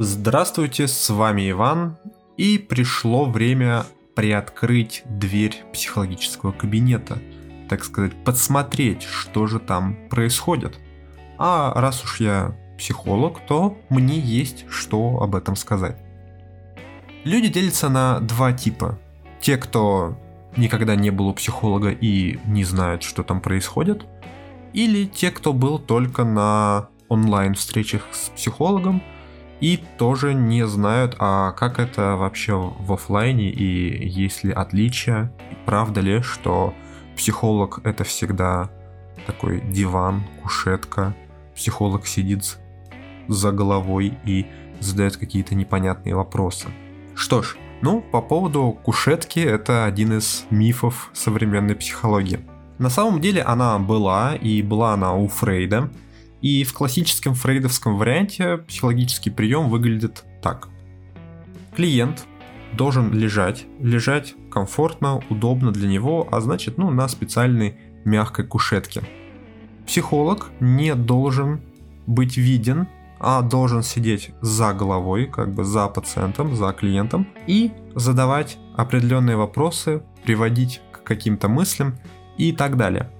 Здравствуйте, с вами Иван, и пришло время приоткрыть дверь психологического кабинета, так сказать, подсмотреть, что же там происходит. А раз уж я психолог, то мне есть что об этом сказать. Люди делятся на два типа. Те, кто никогда не был у психолога и не знают, что там происходит, или те, кто был только на онлайн встречах с психологом и тоже не знают, а как это вообще в офлайне и есть ли отличия, правда ли, что психолог это всегда такой диван, кушетка, психолог сидит за головой и задает какие-то непонятные вопросы. Что ж, ну, по поводу кушетки, это один из мифов современной психологии. На самом деле она была, и была она у Фрейда, и в классическом фрейдовском варианте психологический прием выглядит так. Клиент должен лежать, лежать комфортно, удобно для него, а значит, ну, на специальной мягкой кушетке. Психолог не должен быть виден а должен сидеть за головой, как бы за пациентом, за клиентом и задавать определенные вопросы, приводить к каким-то мыслям и так далее.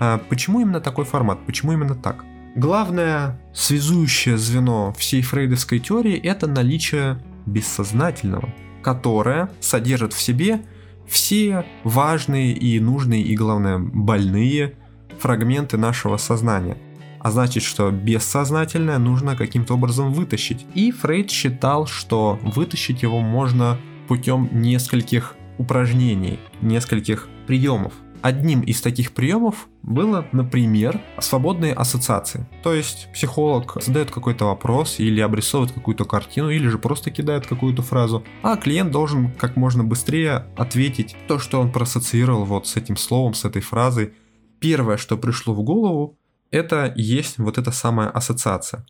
А почему именно такой формат? Почему именно так? Главное связующее звено всей фрейдовской теории это наличие бессознательного, которое содержит в себе все важные и нужные и, главное, больные фрагменты нашего сознания – а значит, что бессознательное нужно каким-то образом вытащить. И Фрейд считал, что вытащить его можно путем нескольких упражнений, нескольких приемов. Одним из таких приемов было, например, свободные ассоциации. То есть психолог задает какой-то вопрос или обрисовывает какую-то картину, или же просто кидает какую-то фразу, а клиент должен как можно быстрее ответить то, что он проассоциировал вот с этим словом, с этой фразой. Первое, что пришло в голову, это есть вот эта самая ассоциация.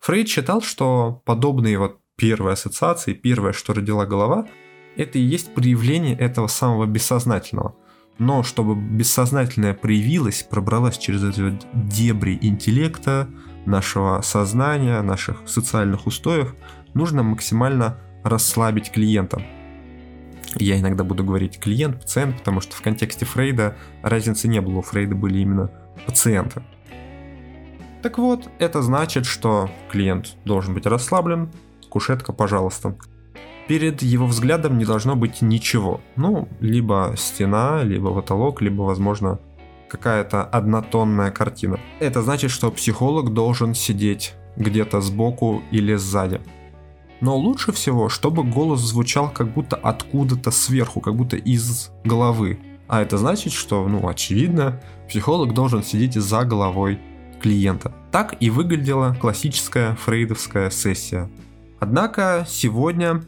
Фрейд считал, что подобные вот первые ассоциации, первое, что родила голова, это и есть проявление этого самого бессознательного. Но чтобы бессознательное проявилось, пробралось через эти дебри интеллекта, нашего сознания, наших социальных устоев, нужно максимально расслабить клиента. Я иногда буду говорить клиент, пациент, потому что в контексте Фрейда разницы не было. У Фрейда были именно пациенты. Так вот, это значит, что клиент должен быть расслаблен, кушетка, пожалуйста. Перед его взглядом не должно быть ничего. Ну, либо стена, либо потолок, либо, возможно, какая-то однотонная картина. Это значит, что психолог должен сидеть где-то сбоку или сзади. Но лучше всего, чтобы голос звучал как будто откуда-то сверху, как будто из головы. А это значит, что, ну, очевидно, психолог должен сидеть за головой клиента. Так и выглядела классическая фрейдовская сессия. Однако сегодня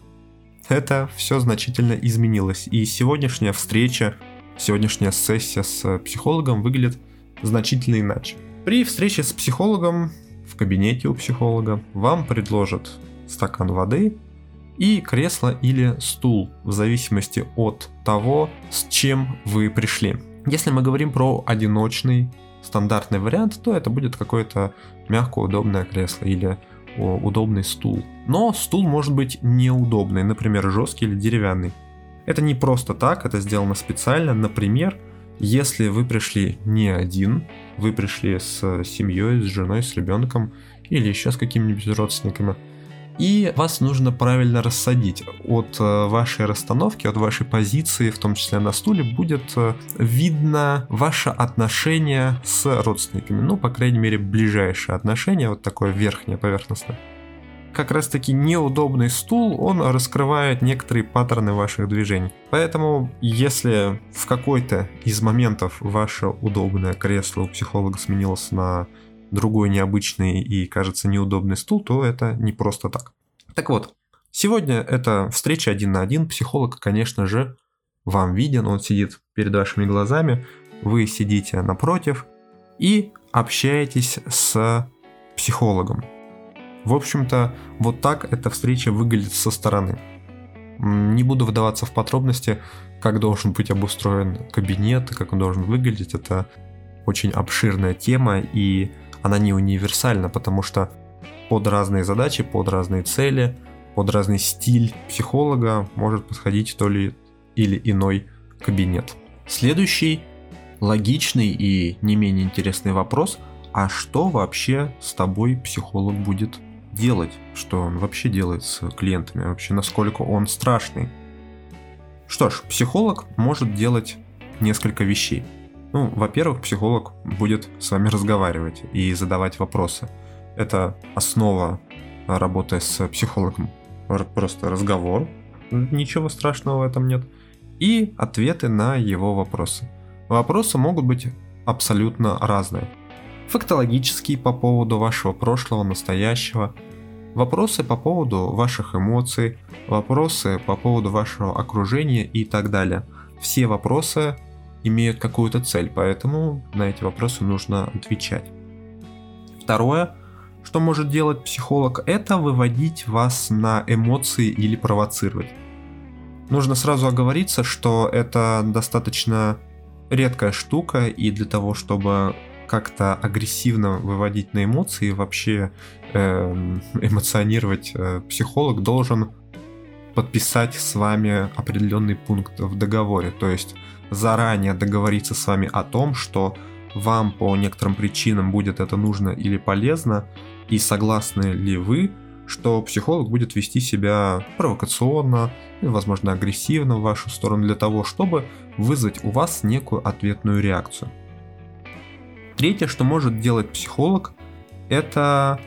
это все значительно изменилось, и сегодняшняя встреча, сегодняшняя сессия с психологом выглядит значительно иначе. При встрече с психологом в кабинете у психолога вам предложат стакан воды и кресло или стул, в зависимости от того, с чем вы пришли. Если мы говорим про одиночный стандартный вариант, то это будет какое-то мягкое удобное кресло или удобный стул. Но стул может быть неудобный, например, жесткий или деревянный. Это не просто так, это сделано специально. Например, если вы пришли не один, вы пришли с семьей, с женой, с ребенком или еще с какими-нибудь родственниками – и вас нужно правильно рассадить. От э, вашей расстановки, от вашей позиции, в том числе на стуле, будет э, видно ваше отношение с родственниками. Ну, по крайней мере, ближайшее отношение, вот такое верхнее поверхностное как раз таки неудобный стул, он раскрывает некоторые паттерны ваших движений. Поэтому, если в какой-то из моментов ваше удобное кресло у психолога сменилось на другой необычный и, кажется, неудобный стул, то это не просто так. Так вот, сегодня это встреча один на один. Психолог, конечно же, вам виден, он сидит перед вашими глазами, вы сидите напротив и общаетесь с психологом. В общем-то, вот так эта встреча выглядит со стороны. Не буду вдаваться в подробности, как должен быть обустроен кабинет, как он должен выглядеть. Это очень обширная тема, и она не универсальна, потому что под разные задачи, под разные цели, под разный стиль психолога может подходить то ли или иной кабинет. Следующий логичный и не менее интересный вопрос, а что вообще с тобой психолог будет делать? Что он вообще делает с клиентами? Вообще насколько он страшный? Что ж, психолог может делать несколько вещей. Ну, во-первых, психолог будет с вами разговаривать и задавать вопросы. Это основа работы с психологом. Просто разговор, ничего страшного в этом нет. И ответы на его вопросы. Вопросы могут быть абсолютно разные. Фактологические по поводу вашего прошлого, настоящего, вопросы по поводу ваших эмоций, вопросы по поводу вашего окружения и так далее. Все вопросы имеют какую-то цель, поэтому на эти вопросы нужно отвечать. Второе, что может делать психолог, это выводить вас на эмоции или провоцировать. Нужно сразу оговориться, что это достаточно редкая штука, и для того, чтобы как-то агрессивно выводить на эмоции, вообще э, эмоционировать э, психолог должен подписать с вами определенный пункт в договоре. То есть заранее договориться с вами о том, что вам по некоторым причинам будет это нужно или полезно, и согласны ли вы, что психолог будет вести себя провокационно, возможно, агрессивно в вашу сторону для того, чтобы вызвать у вас некую ответную реакцию. Третье, что может делать психолог, это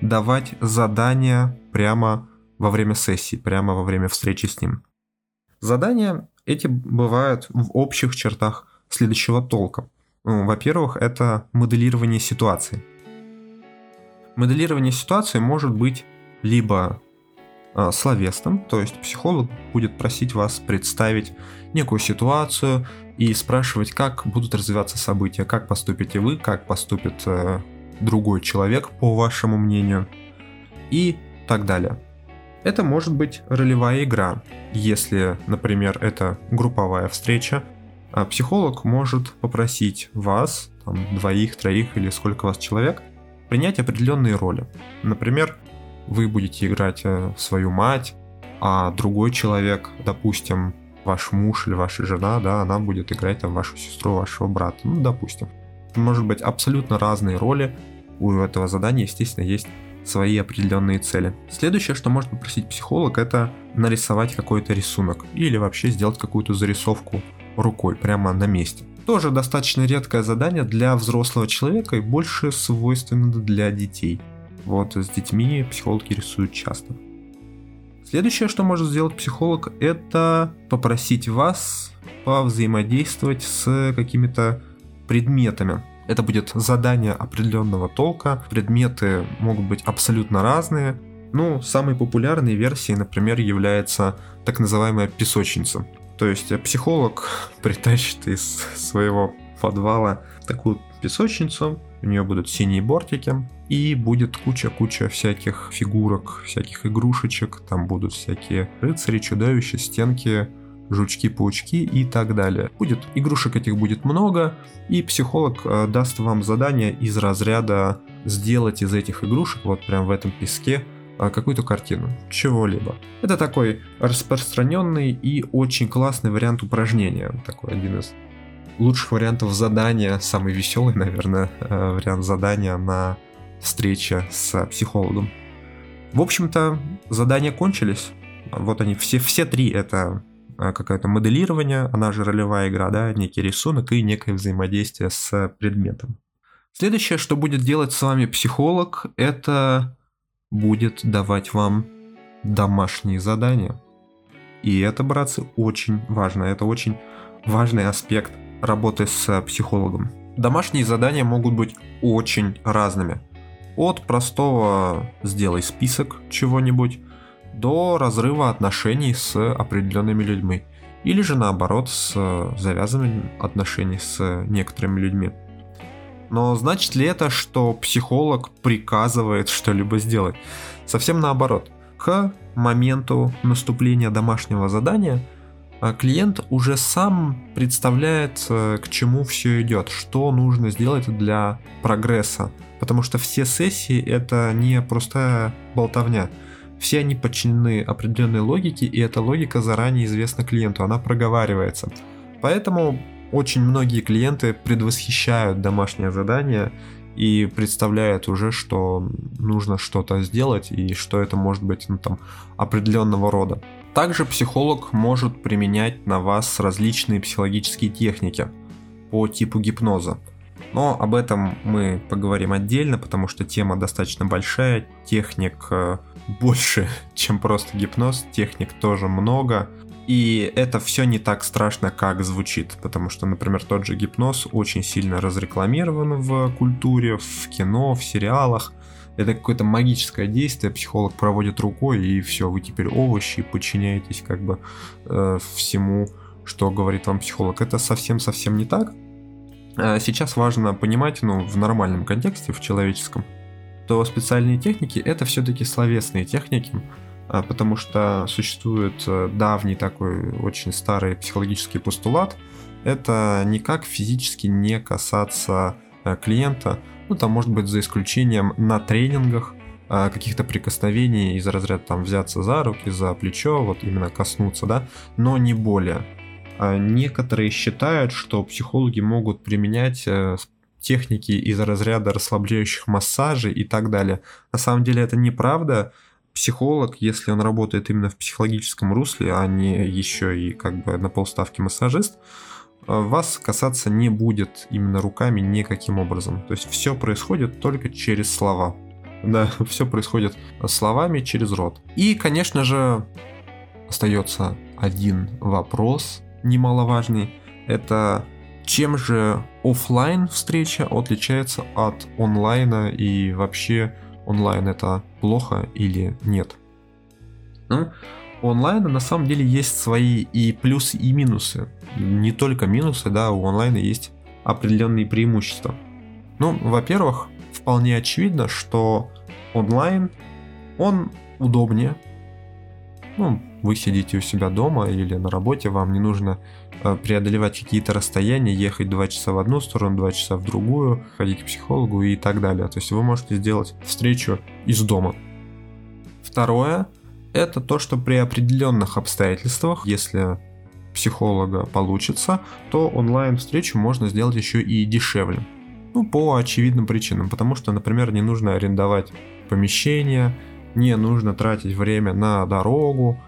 давать задания прямо во время сессии, прямо во время встречи с ним. Задания эти бывают в общих чертах следующего толка. Ну, во-первых, это моделирование ситуации. Моделирование ситуации может быть либо э, словесным, то есть психолог будет просить вас представить некую ситуацию и спрашивать, как будут развиваться события, как поступите вы, как поступит э, другой человек, по вашему мнению, и так далее. Это может быть ролевая игра. Если, например, это групповая встреча, а психолог может попросить вас, там, двоих, троих или сколько вас человек, принять определенные роли. Например, вы будете играть э, свою мать, а другой человек, допустим, ваш муж или ваша жена, да, она будет играть там вашу сестру, вашего брата, ну, допустим. Может быть абсолютно разные роли. У этого задания, естественно, есть свои определенные цели. Следующее, что может попросить психолог, это нарисовать какой-то рисунок или вообще сделать какую-то зарисовку рукой прямо на месте. Тоже достаточно редкое задание для взрослого человека и больше свойственно для детей. Вот с детьми психологи рисуют часто. Следующее, что может сделать психолог, это попросить вас повзаимодействовать с какими-то предметами. Это будет задание определенного толка. Предметы могут быть абсолютно разные. Ну, самой популярной версией, например, является так называемая песочница. То есть психолог притащит из своего подвала такую песочницу, у нее будут синие бортики, и будет куча-куча всяких фигурок, всяких игрушечек, там будут всякие рыцари, чудовища, стенки, жучки-паучки и так далее. Будет игрушек этих будет много, и психолог э, даст вам задание из разряда сделать из этих игрушек, вот прям в этом песке, э, какую-то картину, чего-либо. Это такой распространенный и очень классный вариант упражнения, такой один из лучших вариантов задания, самый веселый, наверное, э, вариант задания на встрече с психологом. В общем-то, задания кончились. Вот они, все, все три это какое-то моделирование, она же ролевая игра, да, некий рисунок и некое взаимодействие с предметом. Следующее, что будет делать с вами психолог, это будет давать вам домашние задания. И это, братцы, очень важно. Это очень важный аспект работы с психологом. Домашние задания могут быть очень разными. От простого «сделай список чего-нибудь» до разрыва отношений с определенными людьми. Или же наоборот с завязанными отношений с некоторыми людьми. Но значит ли это, что психолог приказывает что-либо сделать? Совсем наоборот. К моменту наступления домашнего задания а клиент уже сам представляет, э, к чему все идет, что нужно сделать для прогресса. Потому что все сессии это не простая болтовня. Все они подчинены определенной логике, и эта логика заранее известна клиенту, она проговаривается. Поэтому очень многие клиенты предвосхищают домашнее задание и представляют уже, что нужно что-то сделать и что это может быть ну, там, определенного рода. Также психолог может применять на вас различные психологические техники по типу гипноза. Но об этом мы поговорим отдельно, потому что тема достаточно большая, техник э, больше, чем просто гипноз, техник тоже много. И это все не так страшно, как звучит, потому что, например, тот же гипноз очень сильно разрекламирован в культуре, в кино, в сериалах это какое-то магическое действие, психолог проводит рукой, и все, вы теперь овощи, подчиняетесь как бы э, всему, что говорит вам психолог. Это совсем-совсем не так. А сейчас важно понимать, ну, в нормальном контексте, в человеческом, то специальные техники это все-таки словесные техники, а, потому что существует э, давний такой очень старый психологический постулат, это никак физически не касаться э, клиента, ну, там, может быть, за исключением на тренингах а, каких-то прикосновений из разряда там взяться за руки, за плечо, вот именно коснуться, да, но не более. А некоторые считают, что психологи могут применять э, техники из разряда расслабляющих массажей и так далее. На самом деле это неправда. Психолог, если он работает именно в психологическом русле, а не еще и как бы на полставки массажист, Э, вас касаться не будет именно руками никаким образом. То есть все происходит только через слова. Да, все происходит словами через рот. И, конечно же, остается один вопрос немаловажный. Это чем же офлайн встреча отличается от онлайна и вообще онлайн это плохо или нет? Ну, у онлайна на самом деле есть свои и плюсы, и минусы. Не только минусы, да, у онлайна есть определенные преимущества. Ну, во-первых, вполне очевидно, что онлайн, он удобнее. Ну, вы сидите у себя дома или на работе, вам не нужно преодолевать какие-то расстояния, ехать 2 часа в одну сторону, 2 часа в другую, ходить к психологу и так далее. То есть вы можете сделать встречу из дома. Второе, это то, что при определенных обстоятельствах, если психолога получится, то онлайн-встречу можно сделать еще и дешевле. Ну, по очевидным причинам, потому что, например, не нужно арендовать помещение, не нужно тратить время на дорогу,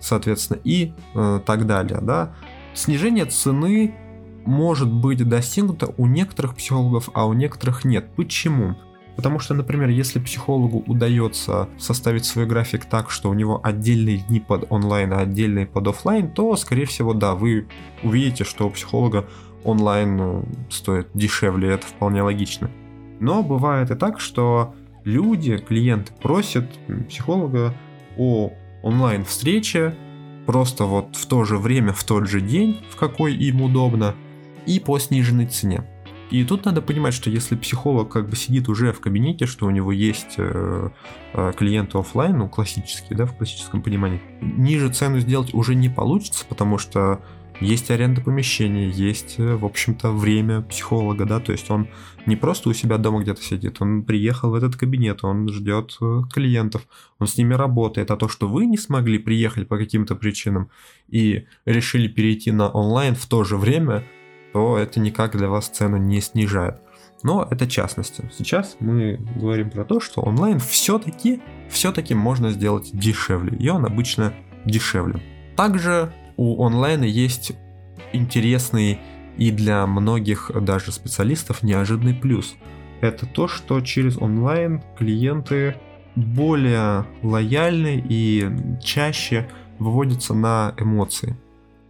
соответственно, и э, так далее, да. Снижение цены может быть достигнуто у некоторых психологов, а у некоторых нет. Почему? Потому что, например, если психологу удается составить свой график так, что у него отдельные дни под онлайн, а отдельные под офлайн, то, скорее всего, да, вы увидите, что у психолога онлайн ну, стоит дешевле, это вполне логично. Но бывает и так, что люди, клиенты просят психолога о онлайн встрече просто вот в то же время, в тот же день, в какой им удобно, и по сниженной цене. И тут надо понимать, что если психолог как бы сидит уже в кабинете, что у него есть э, э, клиенты офлайн, ну классические, да, в классическом понимании, ниже цену сделать уже не получится, потому что есть аренда помещения, есть, э, в общем-то, время психолога, да, то есть он не просто у себя дома где-то сидит, он приехал в этот кабинет, он ждет э, клиентов, он с ними работает, а то, что вы не смогли приехать по каким-то причинам и решили перейти на онлайн в то же время, то это никак для вас цену не снижает. Но это частности. Сейчас мы говорим про то, что онлайн все-таки, все-таки можно сделать дешевле. И он обычно дешевле. Также у онлайна есть интересный и для многих даже специалистов неожиданный плюс. Это то, что через онлайн клиенты более лояльны и чаще выводятся на эмоции.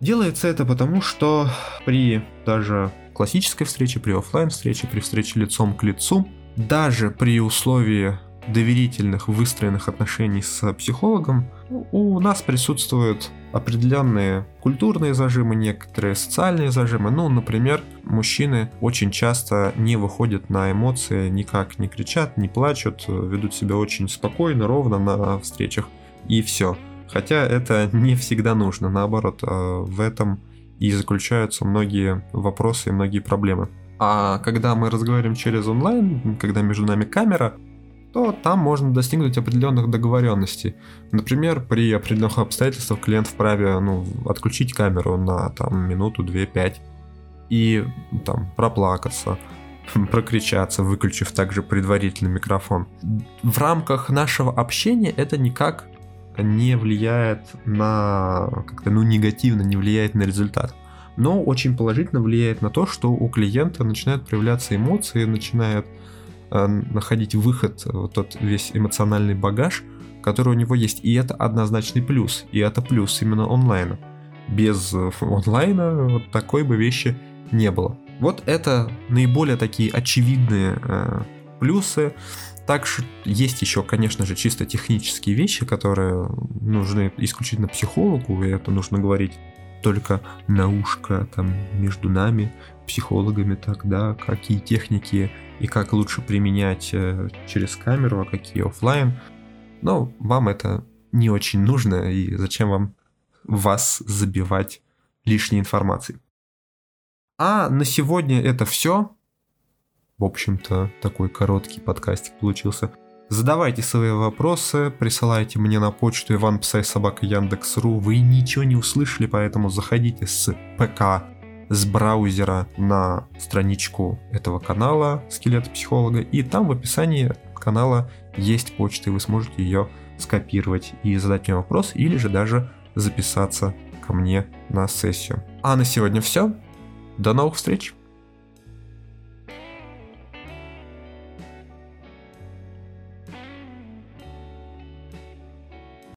Делается это потому, что при даже классической встрече, при офлайн встрече, при встрече лицом к лицу, даже при условии доверительных выстроенных отношений с психологом, у нас присутствуют определенные культурные зажимы, некоторые социальные зажимы. Ну, например, мужчины очень часто не выходят на эмоции, никак не кричат, не плачут, ведут себя очень спокойно, ровно на встречах, и все. Хотя это не всегда нужно, наоборот, а, в этом и заключаются многие вопросы и многие проблемы. А когда мы разговариваем через онлайн, когда между нами камера, то там можно достигнуть определенных договоренностей. Например, при определенных обстоятельствах клиент вправе ну, отключить камеру на там, минуту, две, пять и там проплакаться, прокричаться, выключив также предварительный микрофон. В рамках нашего общения это никак не влияет на как-то ну негативно не влияет на результат но очень положительно влияет на то, что у клиента начинают проявляться эмоции, начинает находить выход, э, вот тот весь эмоциональный багаж, который у него есть. И это однозначный плюс. И это плюс именно онлайна. Без э, онлайна вот такой бы вещи не было. Вот это наиболее такие очевидные э, плюсы. Также есть еще, конечно же, чисто технические вещи, которые нужны исключительно психологу, и это нужно говорить только на ушко там между нами, психологами тогда, какие техники и как лучше применять э, через камеру, а какие офлайн. Но вам это не очень нужно, и зачем вам вас забивать лишней информацией. А на сегодня это все. В общем-то, такой короткий подкастик получился. Задавайте свои вопросы, присылайте мне на почту иванпсайсобака.яндекс.ру. Вы ничего не услышали, поэтому заходите с ПК, с браузера на страничку этого канала Скелет Психолога, и там в описании канала есть почта, и вы сможете ее скопировать и задать мне вопрос, или же даже записаться ко мне на сессию. А на сегодня все. До новых встреч!